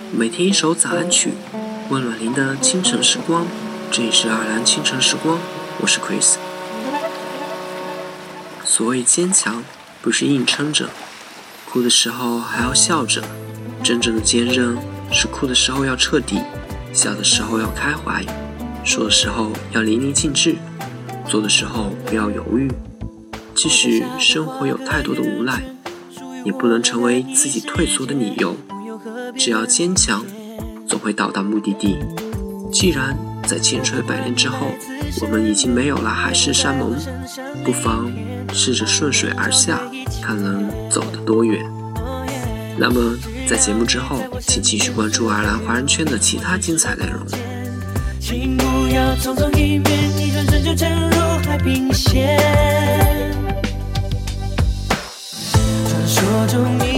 每天一首早安曲，温暖您的清晨时光。这里是爱尔兰清晨时光，我是 Chris。所谓坚强，不是硬撑着，哭的时候还要笑着。真正的坚韧，是哭的时候要彻底，笑的时候要开怀，说的时候要淋漓尽致，做的时候不要犹豫。即使生活有太多的无奈，也不能成为自己退缩的理由。只要坚强，总会到达目的地。既然在千锤百炼之后，我们已经没有了海誓山盟，不妨试着顺水而下，看能走得多远。那么，在节目之后，请继续关注爱尔兰华人圈的其他精彩内容。请不要匆匆一面，一转身就沉入海平线。传说中。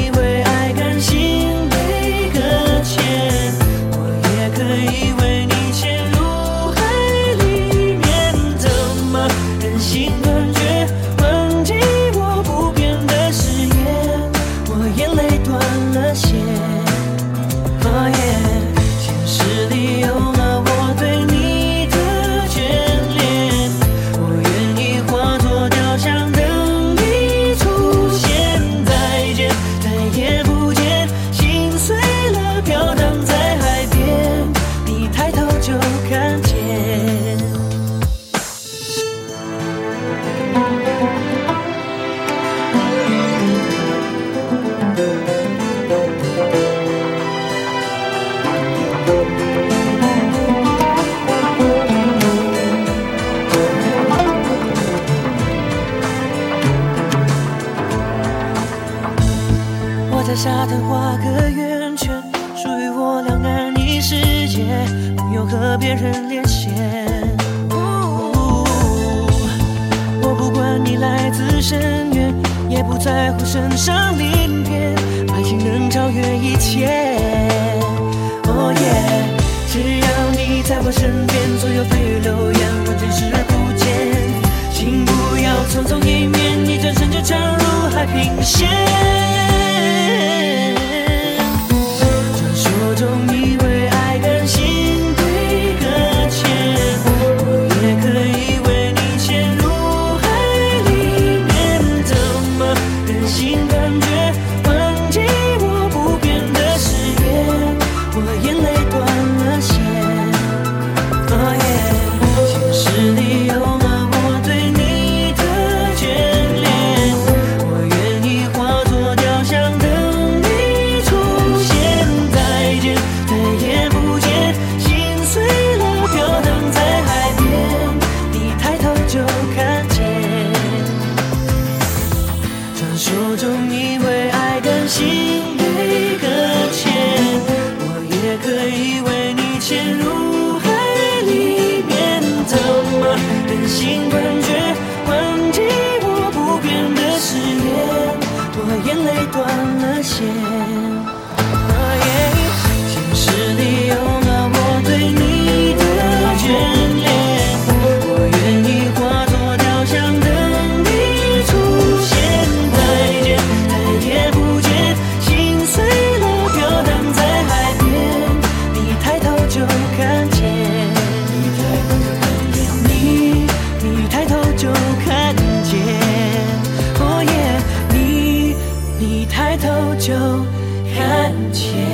心。在沙滩画个圆圈，属于我两岸一世界，不用和别人连线。我不管你来自深渊，也不在乎身上鳞片，爱情能超越一切。哦耶，只要你在我身边，所有蜚语流言完全视而不见。请不要匆匆一面，一转身就沉入海平线。断了线。就看见。